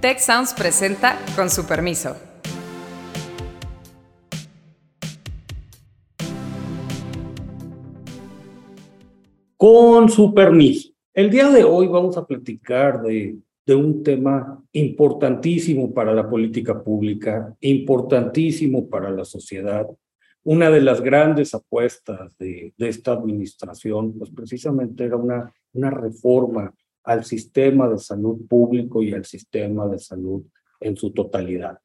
Tech Sounds presenta con su permiso. Con su permiso. El día de hoy vamos a platicar de, de un tema importantísimo para la política pública, importantísimo para la sociedad. Una de las grandes apuestas de, de esta administración, pues precisamente era una, una reforma al sistema de salud público y al sistema de salud en su totalidad.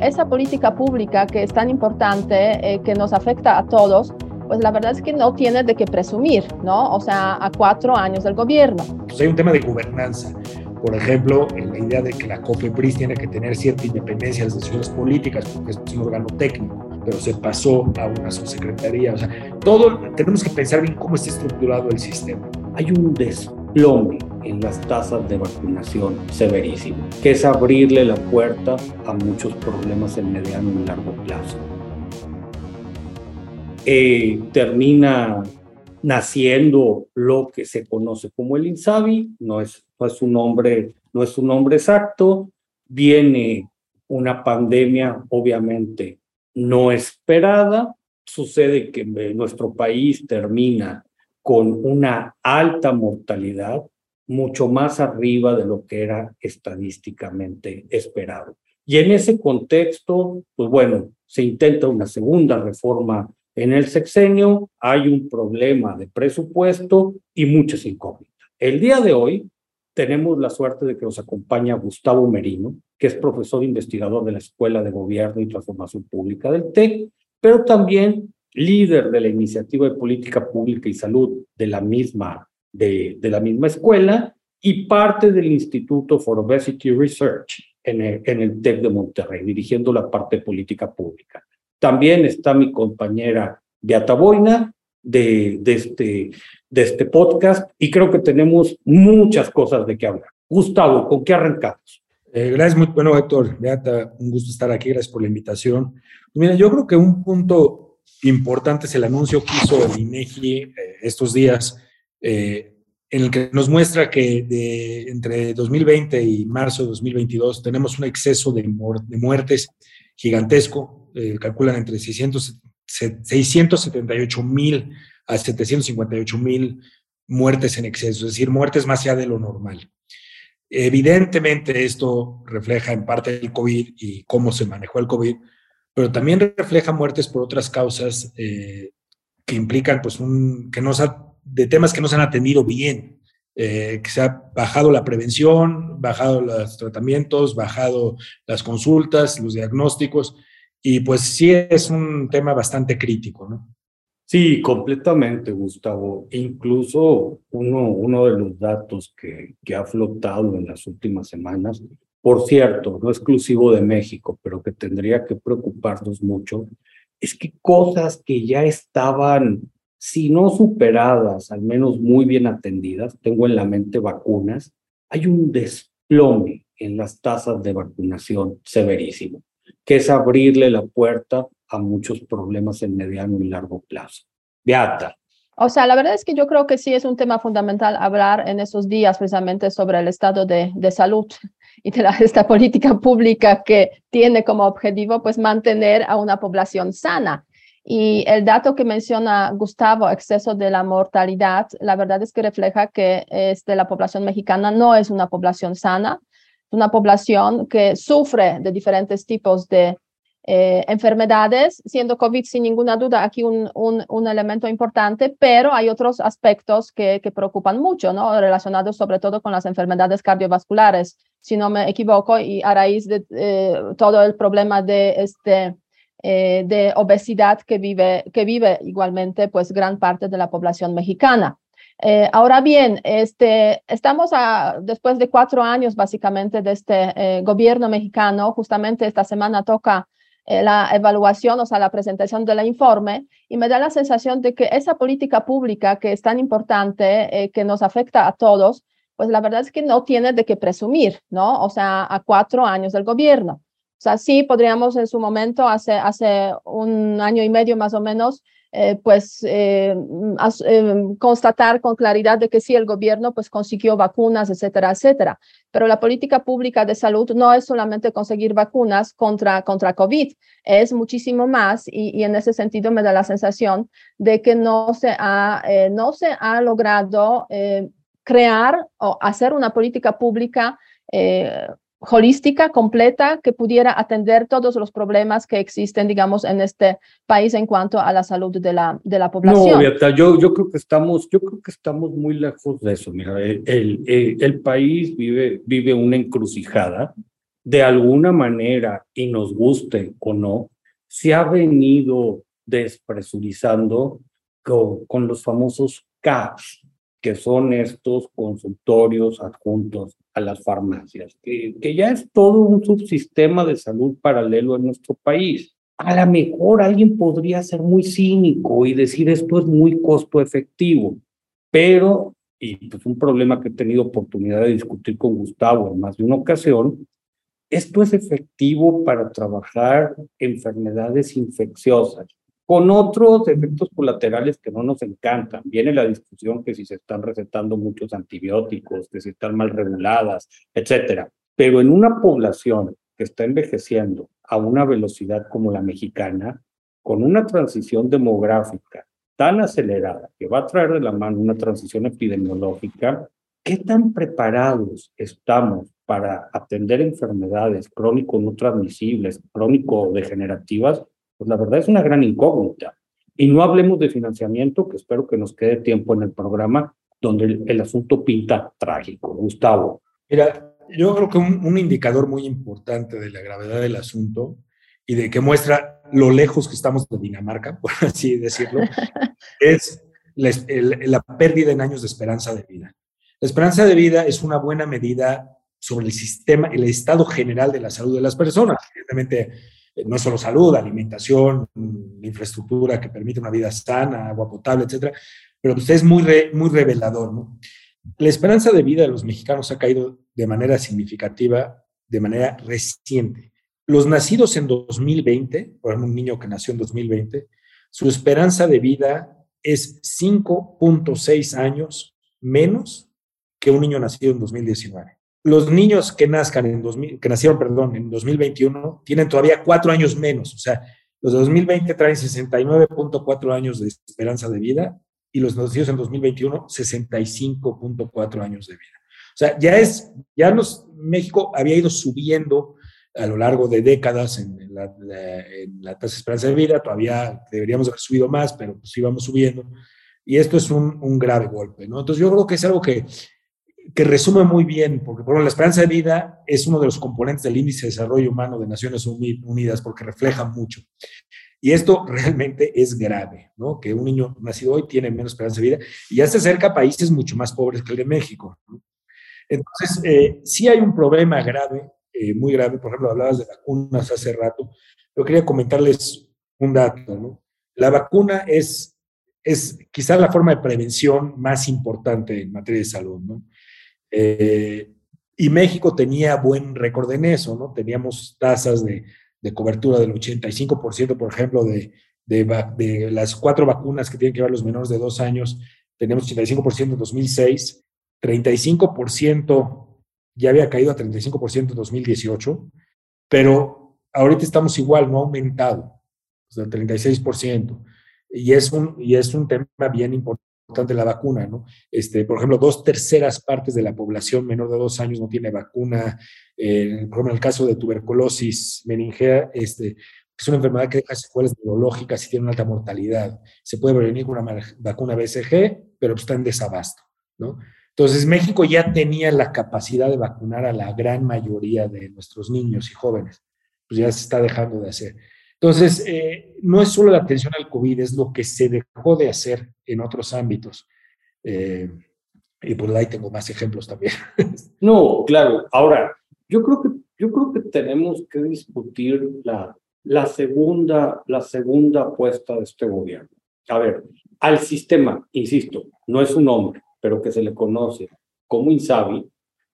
Esa política pública que es tan importante, eh, que nos afecta a todos, pues la verdad es que no tiene de qué presumir, ¿no? O sea, a cuatro años del gobierno. Pues hay un tema de gobernanza. Por ejemplo, en la idea de que la COFEPRIS tiene que tener cierta independencia de las decisiones políticas, porque es un órgano técnico, pero se pasó a una subsecretaría. O sea, todo tenemos que pensar bien cómo está estructurado el sistema hay un desplome en las tasas de vacunación severísimo, que es abrirle la puerta a muchos problemas en mediano y largo plazo. Eh, termina naciendo lo que se conoce como el INSABI, no es, no es, un, nombre, no es un nombre exacto, viene una pandemia obviamente no esperada, sucede que nuestro país termina con una alta mortalidad, mucho más arriba de lo que era estadísticamente esperado. Y en ese contexto, pues bueno, se intenta una segunda reforma en el sexenio, hay un problema de presupuesto y muchas incógnitas. El día de hoy tenemos la suerte de que nos acompaña Gustavo Merino, que es profesor investigador de la Escuela de Gobierno y Transformación Pública del TEC, pero también líder de la iniciativa de política pública y salud de la misma, de, de la misma escuela y parte del Instituto for Obesity Research en el, en el TEC de Monterrey, dirigiendo la parte política pública. También está mi compañera Beata Boina de, de, este, de este podcast y creo que tenemos muchas cosas de qué hablar. Gustavo, ¿con qué arrancamos? Eh, gracias, muy bueno, Héctor. Beata, un gusto estar aquí. Gracias por la invitación. Mira, yo creo que un punto importante es el anuncio que hizo el INEGI eh, estos días, eh, en el que nos muestra que entre 2020 y marzo de 2022 tenemos un exceso de, de muertes gigantesco, eh, calculan entre 600, 678 mil a 758 mil muertes en exceso, es decir, muertes más allá de lo normal. Evidentemente esto refleja en parte el COVID y cómo se manejó el COVID, pero también refleja muertes por otras causas eh, que implican, pues, un, que no de temas que no se han atendido bien, eh, que se ha bajado la prevención, bajado los tratamientos, bajado las consultas, los diagnósticos, y pues sí es un tema bastante crítico, ¿no? Sí, completamente, Gustavo. Incluso uno, uno de los datos que, que ha flotado en las últimas semanas por cierto, no exclusivo de México, pero que tendría que preocuparnos mucho, es que cosas que ya estaban, si no superadas, al menos muy bien atendidas, tengo en la mente vacunas, hay un desplome en las tasas de vacunación severísimo, que es abrirle la puerta a muchos problemas en mediano y largo plazo. Beata. O sea, la verdad es que yo creo que sí es un tema fundamental hablar en esos días precisamente sobre el estado de, de salud y de esta política pública que tiene como objetivo pues mantener a una población sana. Y el dato que menciona Gustavo, exceso de la mortalidad, la verdad es que refleja que este, la población mexicana no es una población sana, una población que sufre de diferentes tipos de eh, enfermedades, siendo COVID sin ninguna duda aquí un, un, elemento importante, pero hay otros aspectos que, que preocupan mucho, ¿no? relacionados sobre todo con las enfermedades cardiovasculares, si no me equivoco, y a raíz de eh, todo el problema de, este, eh, de obesidad que vive, que vive igualmente pues gran parte de la población mexicana. Ahora bien, este, estamos a, después de cuatro años básicamente de este gobierno mexicano, justamente esta semana toca la evaluación, o sea, la presentación del informe, y me da la sensación de que esa política pública que es tan importante, eh, que nos afecta a todos, pues la verdad es que no tiene de qué presumir, ¿no? O sea, a cuatro años del gobierno. O sea, sí podríamos en su momento, hace, hace un año y medio más o menos, eh, pues eh, constatar con claridad de que sí, el gobierno pues consiguió vacunas, etcétera, etcétera. Pero la política pública de salud no es solamente conseguir vacunas contra, contra COVID, es muchísimo más y, y en ese sentido me da la sensación de que no se ha, no se ha logrado crear o hacer una política pública eh, holística, completa, que pudiera atender todos los problemas que existen, digamos, en este país en cuanto a la salud de la, de la población. No, yo, yo creo que estamos, yo creo que estamos muy lejos de eso. Mira, el, el, el país vive, vive una encrucijada. De alguna manera, y nos guste o no, se ha venido despresurizando con, con los famosos CAPS, que son estos consultorios adjuntos a las farmacias, que, que ya es todo un subsistema de salud paralelo en nuestro país. A lo mejor alguien podría ser muy cínico y decir esto es muy costo efectivo, pero, y pues un problema que he tenido oportunidad de discutir con Gustavo en más de una ocasión, esto es efectivo para trabajar enfermedades infecciosas, con otros efectos colaterales que no nos encantan. Viene la discusión que si se están recetando muchos antibióticos, que si están mal reguladas, etcétera. Pero en una población que está envejeciendo a una velocidad como la mexicana, con una transición demográfica tan acelerada que va a traer de la mano una transición epidemiológica, ¿qué tan preparados estamos para atender enfermedades crónico no transmisibles, crónico degenerativas pues la verdad es una gran incógnita. Y no hablemos de financiamiento, que espero que nos quede tiempo en el programa, donde el, asunto pinta trágico. Gustavo. Mira, yo creo que un, indicador muy importante de la gravedad del asunto y de que muestra lo lejos que estamos de Dinamarca, por así decirlo, es la, la pérdida en años de esperanza de vida. La esperanza de vida es una buena medida sobre el sistema, el estado general de la salud de las personas. Evidentemente, no es solo salud, alimentación, infraestructura que permite una vida sana, agua potable, etcétera, pero pues es muy, muy revelador, ¿no? La esperanza de vida de los mexicanos ha caído de manera significativa, de manera reciente. Los nacidos en 2020, por ejemplo, un niño que nació en 2020, su esperanza de vida es 5.6 años menos que un niño nacido en 2019 los niños que nazcan en 2000, que nacieron, perdón, en 2021 tienen todavía cuatro años menos. O sea, los de 2020 traen 69.4 años de esperanza de vida y los nacidos en 2021 65.4 años de vida. O sea, ya es, ya nos, México había ido subiendo a lo largo de décadas en, la, tasa de esperanza de vida, todavía deberíamos haber subido más, pero pues íbamos subiendo. Y esto es un, un grave golpe, ¿no? Entonces yo creo que es algo que que resume muy bien, porque por la esperanza de vida es uno de los componentes del índice de desarrollo humano de Naciones Unidas, porque refleja mucho. Y esto realmente es grave, ¿no? Que un niño nacido hoy tiene menos esperanza de vida y ya se acerca a países mucho más pobres que el de México. Entonces, eh, sí hay un problema grave, eh, muy grave. Por ejemplo, hablabas de vacunas hace rato. Yo quería comentarles un dato, ¿no? La vacuna es, es quizá la forma de prevención más importante en materia de salud, ¿no? Eh, y México tenía buen récord en eso, ¿no? Teníamos tasas de, cobertura del 85%, por ejemplo, de, de, las cuatro vacunas que tienen que llevar los menores de dos años, teníamos 85% en 2006, 35% ya había caído a 35% en 2018, pero ahorita estamos igual, no ha aumentado, o sea, 36%. Y es un, y es un tema bien importante importante la vacuna, ¿no? Este, por ejemplo, dos terceras partes de la población menor de dos años no tiene vacuna. Eh, por ejemplo, en el caso de tuberculosis meningea, este, es una enfermedad que deja secuelas neurológicas y tiene una alta mortalidad. Se puede prevenir con una vacuna BCG, pero está en desabasto, ¿no? Entonces, México ya tenía la capacidad de vacunar a la gran mayoría de nuestros niños y jóvenes. Pues ya se está dejando de hacer. Entonces, eh, no es solo la atención al COVID, es lo que se dejó de hacer en otros ámbitos. Eh, y por ahí tengo más ejemplos también. No, claro. Ahora, yo creo que, yo creo que tenemos que discutir la, la, segunda, la segunda apuesta de este gobierno. A ver, al sistema, insisto, no es un nombre, pero que se le conoce como INSABI,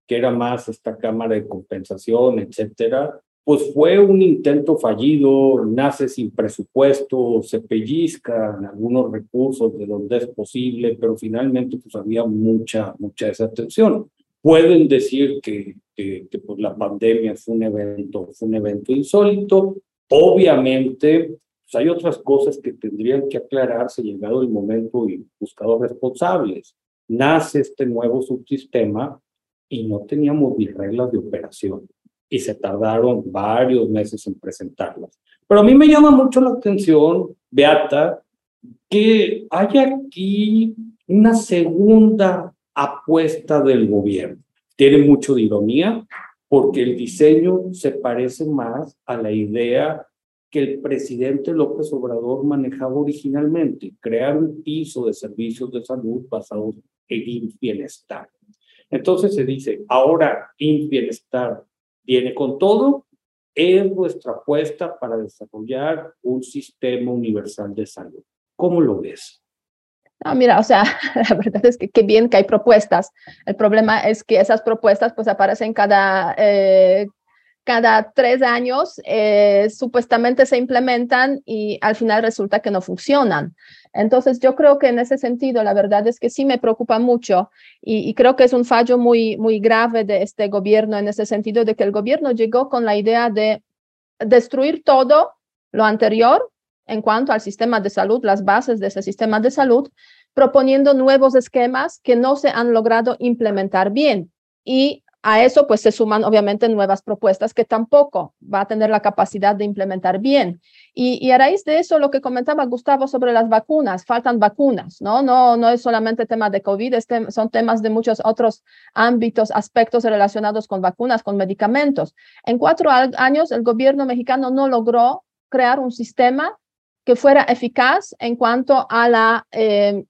que era más esta cámara de compensación, etcétera, pues fue un intento fallido, nace sin presupuesto, se pellizcan algunos recursos de donde es posible, pero finalmente pues había mucha, mucha desatención. Pueden decir que, que, pues la pandemia fue un evento, fue un evento insólito. Obviamente, pues hay otras cosas que tendrían que aclararse llegado el momento y buscado responsables. Nace este nuevo subsistema y no teníamos ni reglas de operación y se tardaron varios meses en presentarlas. Pero a mí me llama mucho la atención, Beata, que hay aquí una segunda apuesta del gobierno. Tiene mucho de ironía porque el diseño se parece más a la idea que el presidente López Obrador manejaba originalmente, crear un piso de servicios de salud basados en bienestar. Entonces se dice, ahora bienestar viene con todo, es nuestra apuesta para desarrollar un sistema universal de salud. ¿Cómo lo ves? No, mira, o sea, la verdad es que qué bien que hay propuestas. El problema es que esas propuestas pues aparecen cada, eh, cada tres años, eh, supuestamente se implementan y al final resulta que no funcionan. Entonces, yo creo que en ese sentido, la verdad es que sí me preocupa mucho y, creo que es un fallo muy, muy grave de este gobierno en ese sentido de que el gobierno llegó con la idea de destruir todo lo anterior en cuanto al sistema de salud, las bases de ese sistema de salud, proponiendo nuevos esquemas que no se han logrado implementar bien. Y a eso pues se suman obviamente nuevas propuestas que tampoco va a tener la capacidad de implementar bien. Y, a raíz de eso, lo que comentaba Gustavo sobre las vacunas, faltan vacunas, ¿no? No, no es solamente tema de COVID, son temas de muchos otros ámbitos, aspectos relacionados con vacunas, con medicamentos. En cuatro años, el gobierno mexicano no logró crear un sistema que fuera eficaz en cuanto a la eh,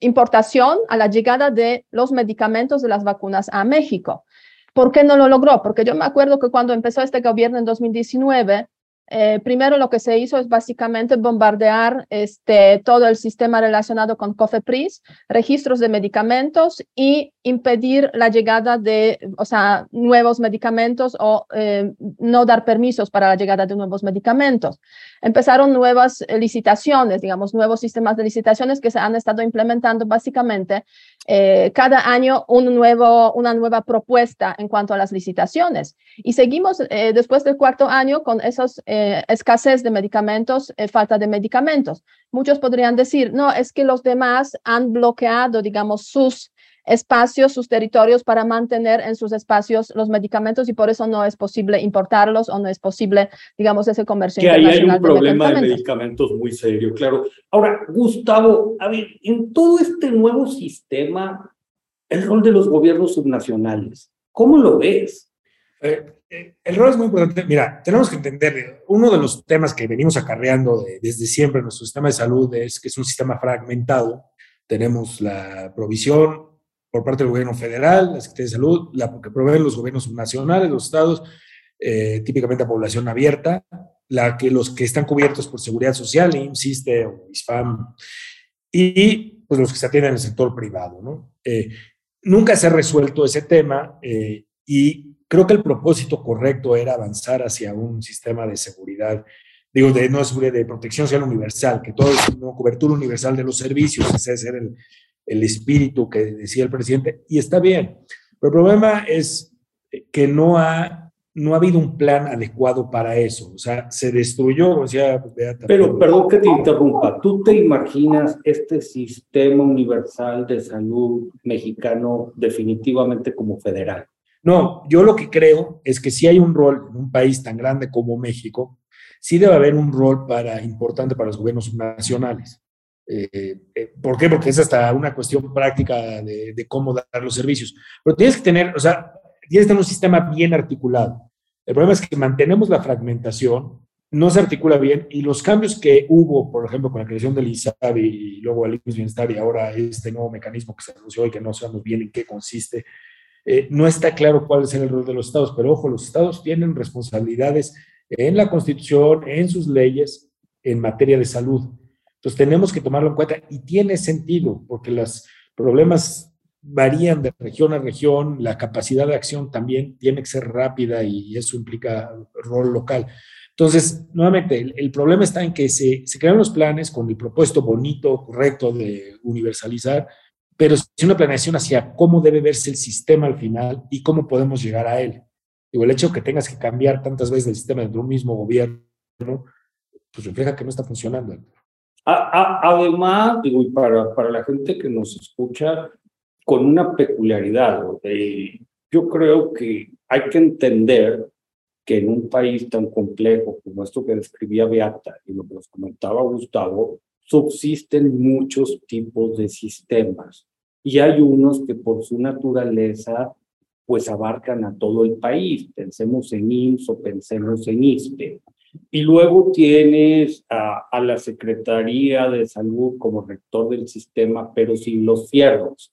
importación, a la llegada de los medicamentos de las vacunas a México. ¿Por qué no lo logró? Porque yo me acuerdo que cuando empezó este gobierno en 2019, eh, primero lo que se hizo es básicamente bombardear este, todo el sistema relacionado con COFEPRIS, registros de medicamentos y impedir la llegada de, o sea, nuevos medicamentos o eh, no dar permisos para la llegada de nuevos medicamentos. Empezaron nuevas licitaciones, digamos, nuevos sistemas de licitaciones que se han estado implementando básicamente eh, cada año un nuevo, una nueva propuesta en cuanto a las licitaciones. Y seguimos después del cuarto año con esos eh, escasez de medicamentos, eh, falta de medicamentos. Muchos podrían decir, no, es que los demás han bloqueado, digamos, sus espacios, sus territorios para mantener en sus espacios los medicamentos y por eso no es posible importarlos o no es posible, digamos, ese comercio que ahí hay un problema de medicamentos muy serio, claro. Ahora, Gustavo, a ver, en todo este nuevo sistema, el rol de los gobiernos subnacionales, ¿cómo lo ves? Eh, eh, el rol es muy importante. Mira, tenemos que entender, uno de los temas que venimos acarreando desde siempre en nuestro sistema de salud es que es un sistema fragmentado. Tenemos la provisión por parte del gobierno federal, la Secretaría de Salud, la que proveen los gobiernos nacionales, los estados, eh, típicamente a población abierta, la que los que están cubiertos por seguridad social, IMSISTE o ISFAM, y pues los que se atienden en el sector privado, ¿no? Eh, nunca se ha resuelto ese tema y Creo que el propósito correcto era avanzar hacia un sistema de seguridad, digo, de no seguridad, de protección social universal, que todo es una cobertura universal de los servicios, ese es el, el espíritu que decía el presidente, y está bien. Pero el problema es que no ha, no ha habido un plan adecuado para eso. O sea, se destruyó, o sea, Pero perdón que te interrumpa, ¿tú te imaginas este sistema universal de salud mexicano definitivamente como federal? No, yo lo que creo es que si hay un rol en un país tan grande como México, sí debe haber un rol para, importante para los gobiernos nacionales. Eh, eh, ¿Por qué? Porque es hasta una cuestión práctica de, cómo dar los servicios. Pero tienes que tener, o sea, tienes que tener un sistema bien articulado. El problema es que mantenemos la fragmentación, no se articula bien y los cambios que hubo, por ejemplo, con la creación del ISAB y luego el Bienestar y ahora este nuevo mecanismo que se anunció y que no sabemos bien en qué consiste, eh, no está claro cuál es el rol de los estados, pero ojo, los estados tienen responsabilidades en la Constitución, en sus leyes, en materia de salud. Entonces tenemos que tomarlo en cuenta y tiene sentido, porque los problemas varían de región a región, la capacidad de acción también tiene que ser rápida y eso implica rol local. Entonces, nuevamente, el, problema está en que se, se, crean los planes con el propósito bonito, correcto de universalizar, pero sin una planeación hacia cómo debe verse el sistema al final y cómo podemos llegar a él. Digo, el hecho de que tengas que cambiar tantas veces el sistema dentro de un mismo gobierno, pues refleja que no está funcionando. Además, digo, y para, para la gente que nos escucha, con una peculiaridad, yo creo que hay que entender que en un país tan complejo como esto que describía Beata y lo que nos comentaba Gustavo, subsisten muchos tipos de sistemas y hay unos que por su naturaleza pues abarcan a todo el país. Pensemos en IMSS o pensemos en ISPE. Y luego tienes a, a, la Secretaría de Salud como rector del sistema, pero sin los fierros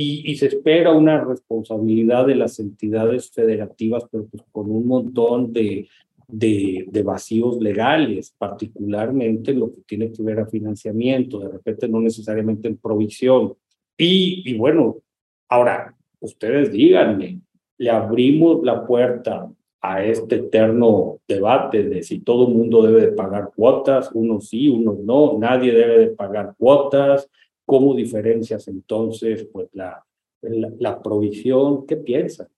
y, se espera una responsabilidad de las entidades federativas, pero pues con un montón de, de, vacíos legales, particularmente lo que tiene que ver a financiamiento, de repente no necesariamente en provisión. Y, bueno, ahora, ustedes díganme, le abrimos la puerta a este eterno debate de si todo el mundo debe de pagar cuotas, unos sí, unos no, nadie debe de pagar cuotas, ¿Cómo diferencias entonces pues, la, la, provisión? ¿Qué piensas?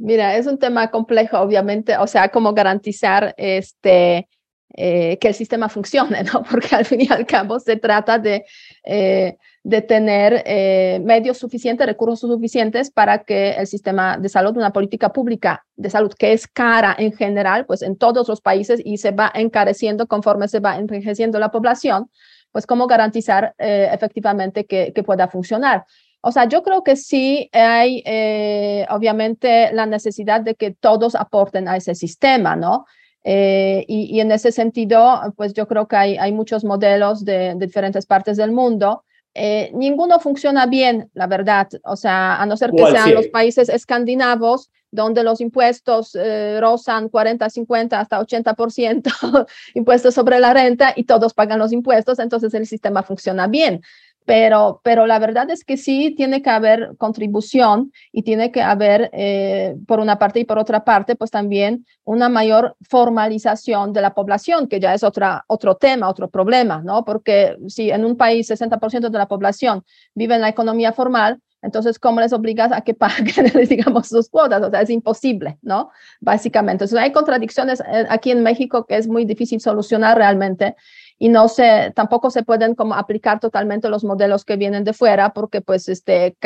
Mira, es un tema complejo, obviamente, o sea, cómo garantizar este, eh, que el sistema funcione, ¿no? Porque al fin y al cabo se trata de, eh, de tener eh, medios suficientes, recursos suficientes para que el sistema de salud, una política pública de salud que es cara en general, pues en todos los países y se va encareciendo conforme se va envejeciendo la población, pues cómo garantizar efectivamente que, pueda funcionar. O sea, yo creo que sí hay, eh, obviamente, la necesidad de que todos aporten a ese sistema, ¿no? Eh, y, y, en ese sentido, pues yo creo que hay, hay muchos modelos de, de diferentes partes del mundo. ninguno funciona bien, la verdad. O sea, a no ser que sean los países escandinavos, donde los impuestos eh, rozan 40, 50, hasta 80% impuestos sobre la renta y todos pagan los impuestos, entonces el sistema funciona bien. Pero, pero la verdad es que sí tiene que haber contribución y tiene que haber, eh, por una parte y por otra parte, pues también una mayor formalización de la población, que ya es otra, otro tema, otro problema, ¿no? Porque si en un país 60% de la población vive en la economía formal, entonces, ¿cómo les obligas a que paguen, digamos, sus cuotas? O sea, es imposible, ¿no? Básicamente. Entonces, hay contradicciones eh, aquí en México que es muy difícil solucionar realmente y no se, tampoco se pueden como aplicar totalmente los modelos que vienen de fuera, porque pues este,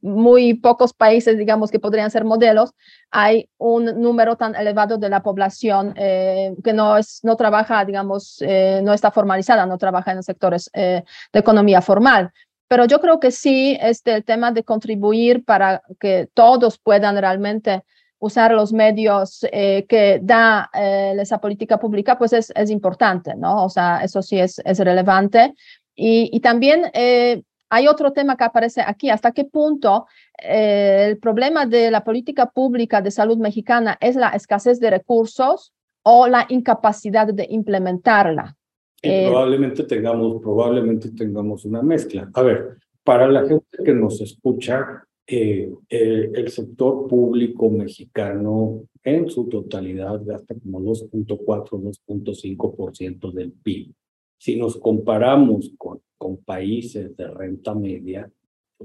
muy pocos países, digamos, que podrían ser modelos, hay un número tan elevado de la población eh, que no, es, no trabaja, digamos, eh, no está formalizada, no trabaja en sectores de economía formal. Pero yo creo que sí, este, el tema de contribuir para que todos puedan realmente usar los medios eh, que da eh, esa política pública, pues es, es, importante, ¿no? O sea, eso sí es, es relevante. Y, y también eh, hay otro tema que aparece aquí, hasta qué punto el problema de la política pública de salud mexicana es la escasez de recursos o la incapacidad de implementarla. Eh, probablemente tengamos, probablemente tengamos una mezcla. A ver, para la gente que nos escucha, eh, el sector público mexicano en su totalidad gasta como 2.4, 2.5% del PIB. Si nos comparamos con, con países de renta media,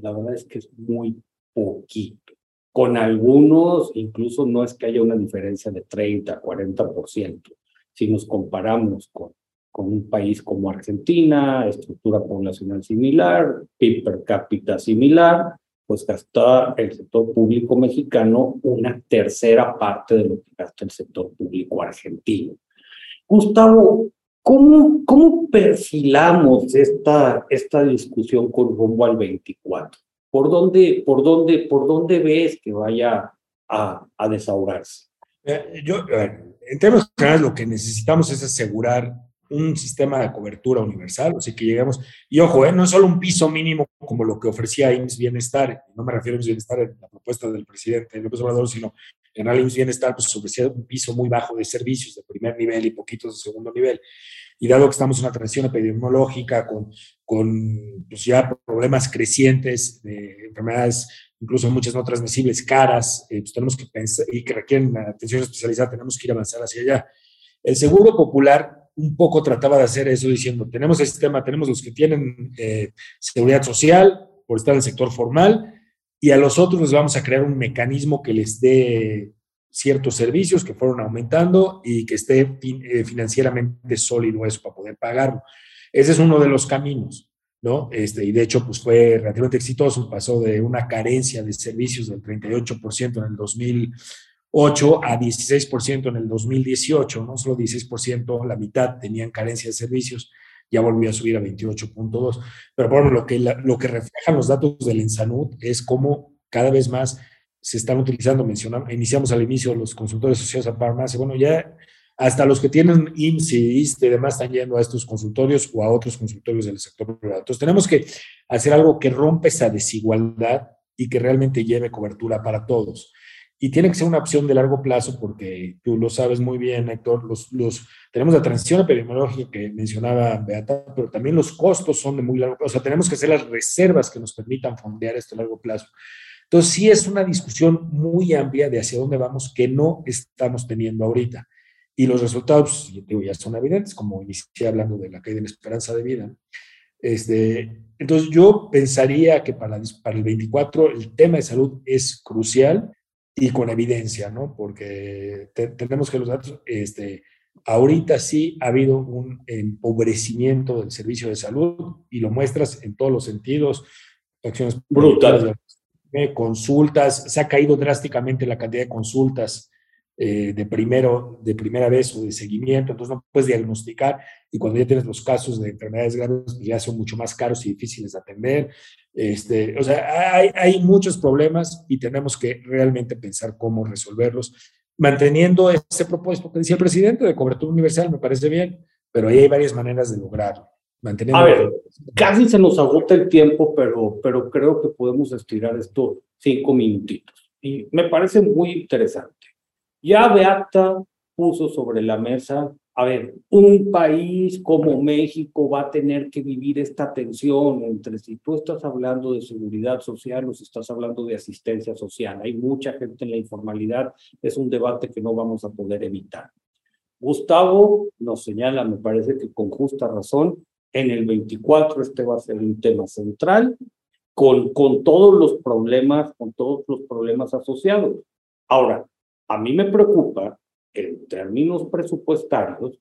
la verdad es que es muy poquito. Con algunos, incluso no es que haya una diferencia de 30, 40%. Si nos comparamos con con un país como Argentina, estructura poblacional similar, PIB per cápita similar, pues gasta el sector público mexicano una tercera parte de lo que gasta el sector público argentino. Gustavo, ¿cómo, cómo perfilamos esta, esta discusión con rumbo al 24? ¿Por dónde, por dónde, por dónde ves que vaya a, a desahogarse? Eh, yo, en términos generales, lo que necesitamos es asegurar un sistema de cobertura universal, sea, que lleguemos, y ojo, ¿eh? no es solo un piso mínimo como lo que ofrecía IMSS Bienestar, no me refiero a IMSS Bienestar en la propuesta del presidente López Obrador, sino En el Bienestar, pues ofrecía un piso muy bajo de servicios de primer nivel y poquitos de segundo nivel. Y dado que estamos en una transición epidemiológica con, con pues ya problemas crecientes de enfermedades, incluso muchas no transmisibles, caras, eh, pues tenemos que pensar y que requieren atención especializada, tenemos que ir avanzar hacia allá. El Seguro Popular un poco trataba de hacer eso diciendo, tenemos el sistema, tenemos los que tienen eh, seguridad social por estar en el sector formal y a los otros les vamos a crear un mecanismo que les dé ciertos servicios que fueron aumentando y que esté eh, financieramente sólido eso para poder pagarlo. Ese es uno de los caminos, ¿no? Este, y de hecho, pues fue relativamente exitoso, pasó de una carencia de servicios del 38% en el 2008 a 16% en el 2018, no solo 16%, la mitad tenían carencia de servicios, ya volvió a subir a 28.2. Pero bueno, lo que, lo que reflejan los datos del Ensanud es cómo cada vez más se están utilizando, mencionamos, iniciamos al inicio los consultores asociados a farmacia, bueno, ya hasta los que tienen IMSS y demás están yendo a estos consultorios o a otros consultorios del sector privado. Entonces tenemos que hacer algo que rompa esa desigualdad y que realmente lleve cobertura para todos. Y tiene que ser una opción de largo plazo porque tú lo sabes muy bien, Héctor, los, los, tenemos la transición epidemiológica que mencionaba Beata, pero también los costos son de muy largo plazo. O sea, tenemos que hacer las reservas que nos permitan fondear esto a largo plazo. Entonces, sí es una discusión muy amplia de hacia dónde vamos que no estamos teniendo ahorita. Y los resultados, yo digo, ya son evidentes, como inicié hablando de la caída en esperanza de vida. Este, entonces, yo pensaría que para, para el 24 el tema de salud es crucial y con evidencia, ¿no? Porque tenemos que los datos, este, ahorita sí ha habido un empobrecimiento del servicio de salud y lo muestras en todos los sentidos, acciones brutales consultas, se ha caído drásticamente la cantidad de consultas eh, de, primero, de primera vez o de seguimiento, entonces no puedes diagnosticar y cuando ya tienes los casos de enfermedades graves pues ya son mucho más caros y difíciles de atender. Este, o sea, hay, hay muchos problemas y tenemos que realmente pensar cómo resolverlos, manteniendo ese propósito que decía el presidente de cobertura universal, me parece bien, pero ahí hay varias maneras de lograrlo. A ver, casi se nos agota el tiempo, pero, pero creo que podemos estirar esto cinco minutitos. Y me parece muy interesante. Ya Beata puso sobre la mesa, a ver, un país como México va a tener que vivir esta tensión entre si tú estás hablando de seguridad social o si estás hablando de asistencia social. Hay mucha gente en la informalidad, es un debate que no vamos a poder evitar. Gustavo nos señala, me parece que con justa razón, en el 24 este va a ser un tema central con, con todos los problemas, con todos los problemas asociados. Ahora, a mí me preocupa en términos presupuestarios,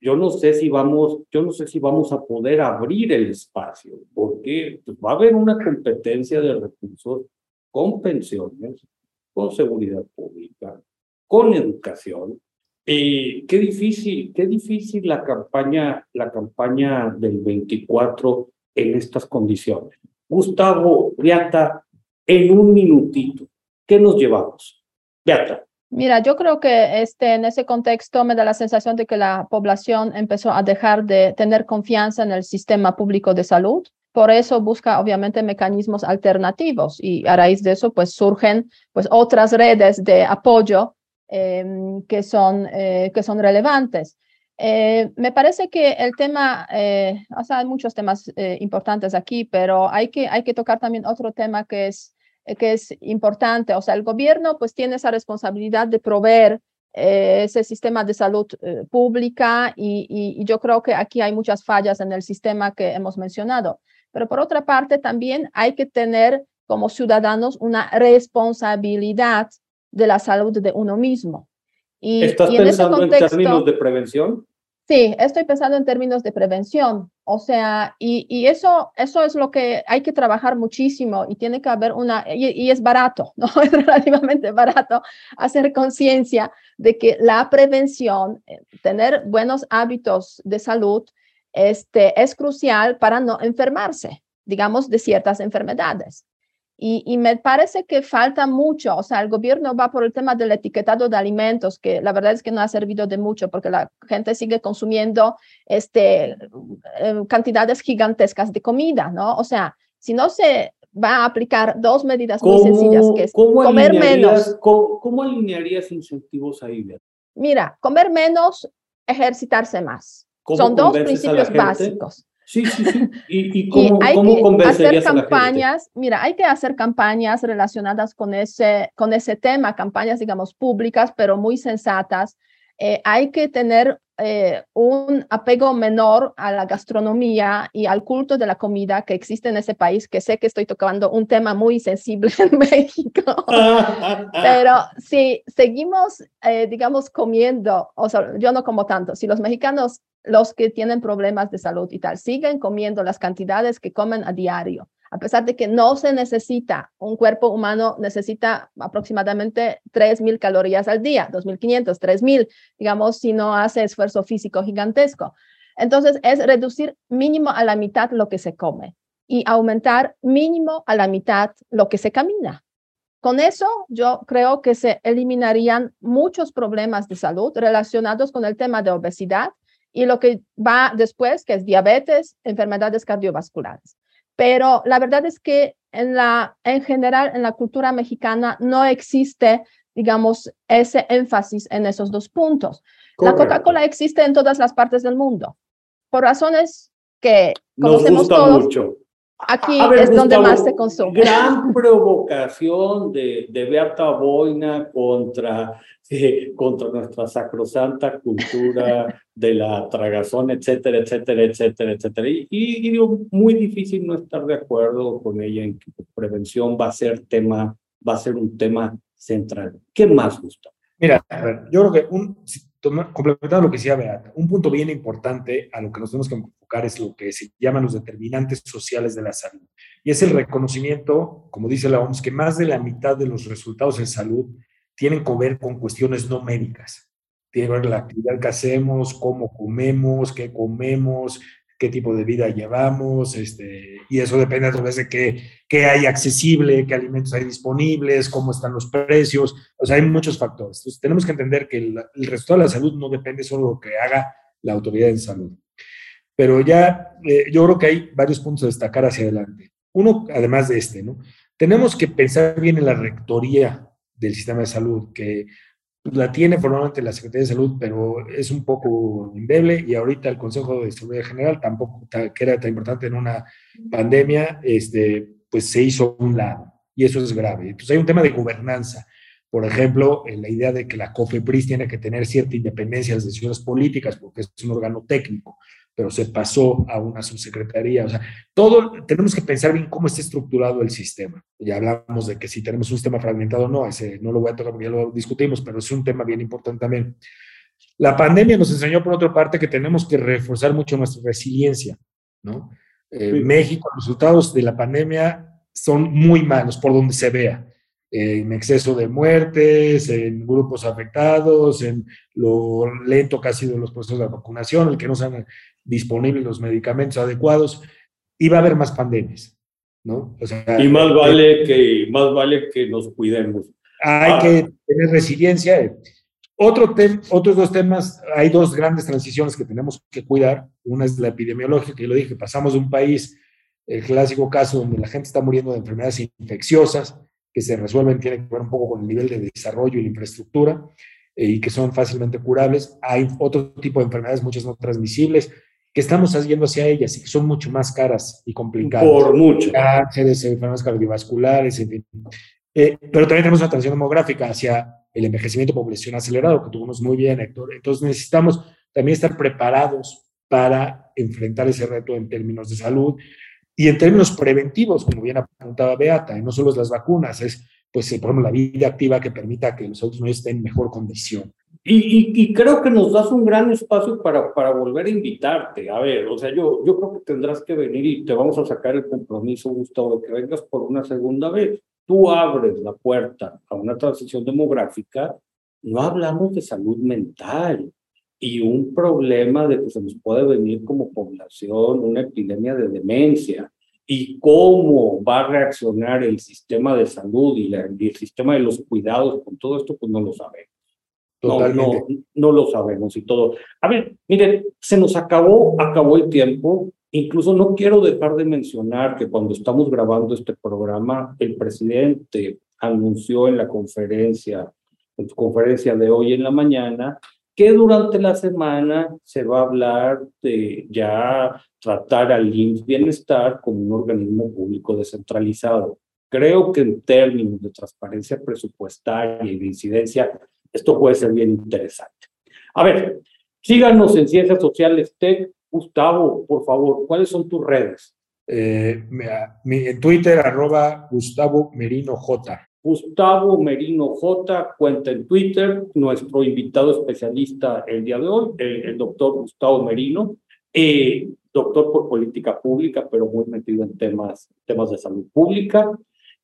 yo no sé si vamos, yo no sé si vamos a poder abrir el espacio, porque pues, va a haber una competencia de recursos con pensiones, con seguridad pública, con educación, qué difícil, qué difícil la campaña, la campaña del 24 en estas condiciones. Gustavo, Beata, en un minutito, ¿qué nos llevamos? Beata. Mira, yo creo que este, en ese contexto me da la sensación de que la población empezó a dejar de tener confianza en el sistema público de salud. Por eso busca obviamente mecanismos alternativos y a raíz de eso pues surgen pues otras redes de apoyo Em, que, son, eh, que son relevantes. Eh, me parece que el tema, eh, o sea, hay muchos temas importantes aquí, pero hay que, hay que tocar también otro tema que es, que es importante. O sea, el gobierno pues tiene esa responsabilidad de proveer ese sistema de salud pública y, y, yo creo que aquí hay muchas fallas en el sistema que hemos mencionado. Pero por otra parte, también hay que tener como ciudadanos una responsabilidad de la salud de uno mismo. Y, ¿Estás pensando en, términos de prevención? Sí, estoy pensando en términos de prevención. O sea, y, y, eso, eso es lo que hay que trabajar muchísimo y tiene que haber una, y, es barato, ¿no? Es relativamente barato hacer conciencia de que la prevención, eh, tener buenos hábitos de salud, este, es crucial para no enfermarse, digamos, de ciertas enfermedades. Y, me parece que falta mucho, o sea, el gobierno va por el tema del etiquetado de alimentos, que la verdad es que no ha servido de mucho porque la gente sigue consumiendo este, eh, cantidades gigantescas de comida, ¿no? O sea, si no se va a aplicar dos medidas muy sencillas, que es comer menos. ¿cómo, alinearías incentivos ahí? Mira, comer menos, ejercitarse más. Son dos principios básicos. Sí, sí, sí. ¿Y, cómo, hay que hacer campañas? Mira, hay que hacer campañas relacionadas con ese, con ese tema, campañas, digamos, públicas, pero muy sensatas. Eh, hay que tener eh, un apego menor a la gastronomía y al culto de la comida que existe en ese país, que sé que estoy tocando un tema muy sensible en México, pero si seguimos, eh, digamos, comiendo, o sea, yo no como tanto, si los mexicanos, los que tienen problemas de salud y tal, siguen comiendo las cantidades que comen a diario, a pesar de que no se necesita, un cuerpo humano necesita aproximadamente 3.000 calorías al día, 2.500, 3.000, digamos, si no hace esfuerzo físico gigantesco. Entonces, es reducir mínimo a la mitad lo que se come y aumentar mínimo a la mitad lo que se camina. Con eso, yo creo que se eliminarían muchos problemas de salud relacionados con el tema de obesidad y lo que va después, que es diabetes, enfermedades cardiovasculares pero la verdad es que en, la, en general en la cultura mexicana no existe, digamos, ese énfasis en esos dos puntos. La Coca-Cola existe en todas las partes del mundo, por razones que conocemos todos. Mucho. Aquí es donde más se consume. Gran provocación de, de Beata Boina contra, eh, contra nuestra sacrosanta cultura de la tragazón, etcétera, etcétera, etcétera, etcétera. Y, y, digo, muy difícil no estar de acuerdo con ella en que prevención va a ser tema, va a ser un tema central. ¿Qué más, gusta? Mira, yo creo que un, complementando lo que decía Beata, un punto bien importante a lo que nos tenemos que enfocar es lo que se llaman los determinantes sociales de la salud. Y es el reconocimiento, como dice la OMS, que más de la mitad de los resultados en salud tienen que ver con cuestiones no médicas. Tiene que ver la actividad que hacemos, cómo comemos, qué comemos, qué tipo de vida llevamos, este, y eso depende a través de qué, qué hay accesible, qué alimentos hay disponibles, cómo están los precios, o sea, hay muchos factores. Entonces, tenemos que entender que el, el resultado de la salud no depende solo de lo que haga la autoridad en salud. Pero ya, eh, yo creo que hay varios puntos a destacar hacia adelante. Uno, además de este, ¿no? Tenemos que pensar bien en la rectoría del sistema de salud, que la tiene formalmente la Secretaría de Salud, pero es un poco indeble y ahorita el Consejo de Seguridad General tampoco, que era tan importante en una pandemia, este, pues se hizo a un lado y eso es grave. Entonces hay un tema de gobernanza. Por ejemplo, la idea de que la COFEPRIS tiene que tener cierta independencia de las decisiones políticas porque es un órgano técnico pero se pasó a una subsecretaría. O sea, todo tenemos que pensar bien cómo está estructurado el sistema. Ya hablamos de que si tenemos un sistema fragmentado o no, ese no lo voy a tocar porque ya lo discutimos, pero es un tema bien importante también. La pandemia nos enseñó, por otra parte, que tenemos que reforzar mucho nuestra resiliencia, ¿no? Eh, México, los resultados de la pandemia son muy malos por donde se vea en exceso de muertes, en grupos afectados, en lo lento que ha sido los procesos de vacunación, el que no sean disponibles los medicamentos adecuados, y va a haber más pandemias, ¿no? y más vale, que, más vale que nos cuidemos. Hay ah. que tener resiliencia. Otro otros dos temas, hay dos grandes transiciones que tenemos que cuidar. Una es la epidemiológica, que lo dije, pasamos de un país, el clásico caso donde la gente está muriendo de enfermedades infecciosas, que se resuelven, tiene que ver un poco con el nivel de desarrollo y la infraestructura, eh, y que son fácilmente curables. Hay otro tipo de enfermedades, muchas no transmisibles, que estamos yendo hacia ellas y que son mucho más caras y complicadas. Por mucho. Cánceres, enfermedades cardiovasculares, en fin. Eh, pero también tenemos una transición demográfica hacia el envejecimiento población acelerado, que tuvimos muy bien, Héctor. Entonces necesitamos también estar preparados para enfrentar ese reto en términos de salud y en términos preventivos, como bien apuntaba Beata, y no solo es las vacunas, es, pues, por ejemplo, la vida activa que permita que los adultos no estén en mejor condición. Y, y, creo que nos das un gran espacio para, para volver a invitarte. A ver, o sea, yo, yo creo que tendrás que venir y te vamos a sacar el compromiso, Gustavo, de que vengas por una segunda vez. Tú abres la puerta a una transición demográfica, no hablamos de salud mental, y un problema de que se nos puede venir como población una epidemia de demencia y cómo va a reaccionar el sistema de salud y, el sistema de los cuidados con todo esto, pues no lo sabemos. No, no, lo sabemos y todo. A ver, miren, se nos acabó, acabó el tiempo. Incluso no quiero dejar de mencionar que cuando estamos grabando este programa, el presidente anunció en la conferencia, en su conferencia de hoy en la mañana, que durante la semana se va a hablar de ya tratar al IMSS Bienestar como un organismo público descentralizado. Creo que en términos de transparencia presupuestaria y de incidencia, esto puede ser bien interesante. A ver, síganos en Ciencias Sociales Tech. Gustavo, por favor, ¿cuáles son tus redes? Eh, en Twitter, arroba Gustavo Merino J. Gustavo Merino J, cuenta en Twitter, nuestro invitado especialista el día de hoy, el, doctor Gustavo Merino, eh, doctor por política pública, pero muy metido en temas, temas de salud pública.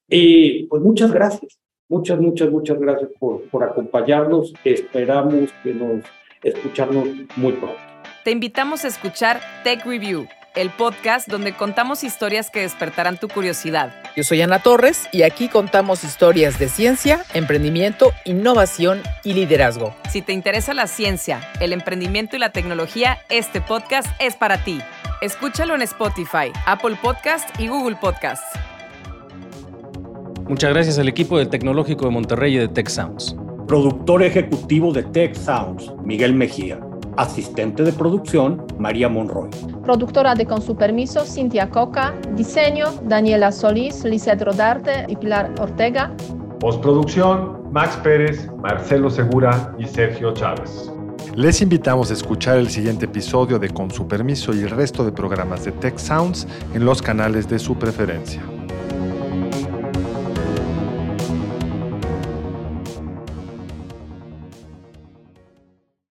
Eh, pues muchas gracias, muchas, muchas, muchas gracias por, por acompañarnos. Esperamos que nos escucharnos muy pronto. Te invitamos a escuchar Tech Review el podcast donde contamos historias que despertarán tu curiosidad. Yo soy Ana Torres y aquí contamos historias de ciencia, emprendimiento, innovación y liderazgo. Si te interesa la ciencia, el emprendimiento y la tecnología, este podcast es para ti. Escúchalo en Spotify, Apple Podcast y Google Podcast. Muchas gracias al equipo del Tecnológico de Monterrey y de Tech Sounds. Productor ejecutivo de Tech Sounds, Miguel Mejía. Asistente de producción, María Monroy. Productora de Con su permiso, Cintia Coca. Diseño, Daniela Solís, Lizeth Rodarte y Pilar Ortega. Postproducción, Max Pérez, Marcelo Segura y Sergio Chávez. Les invitamos a escuchar el siguiente episodio de Con su permiso y el resto de programas de Tech Sounds en los canales de su preferencia.